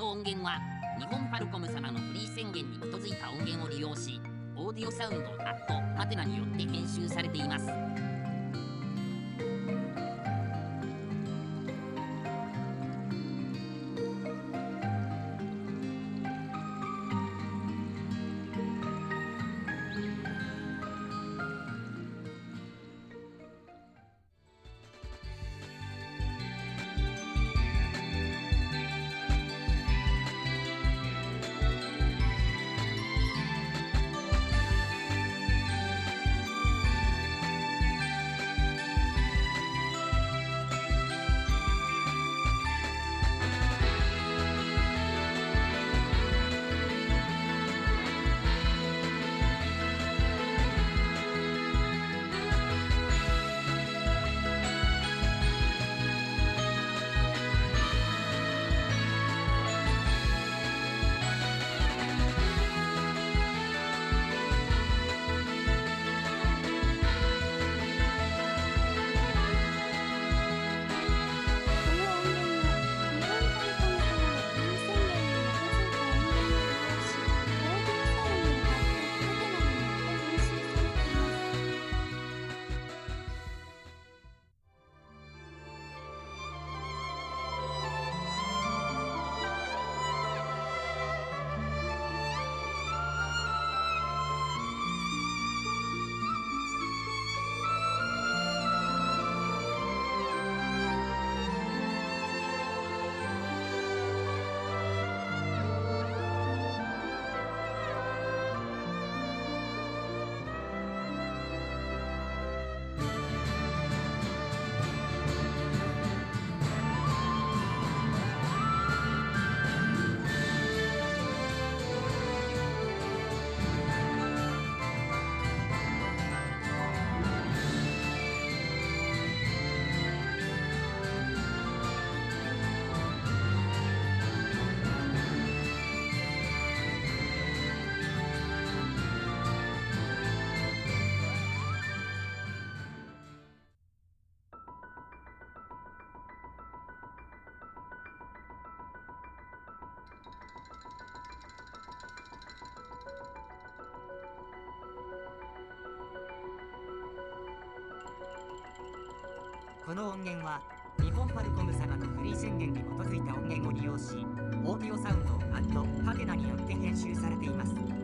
の音源は日本ファルコム様のフリー宣言に基づいた音源を利用しオーディオサウンドアットハテナによって編集されています。この音源は日本ファルコム様のフリー宣言に基づいた音源を利用しオーディオサウンドハテナによって編集されています。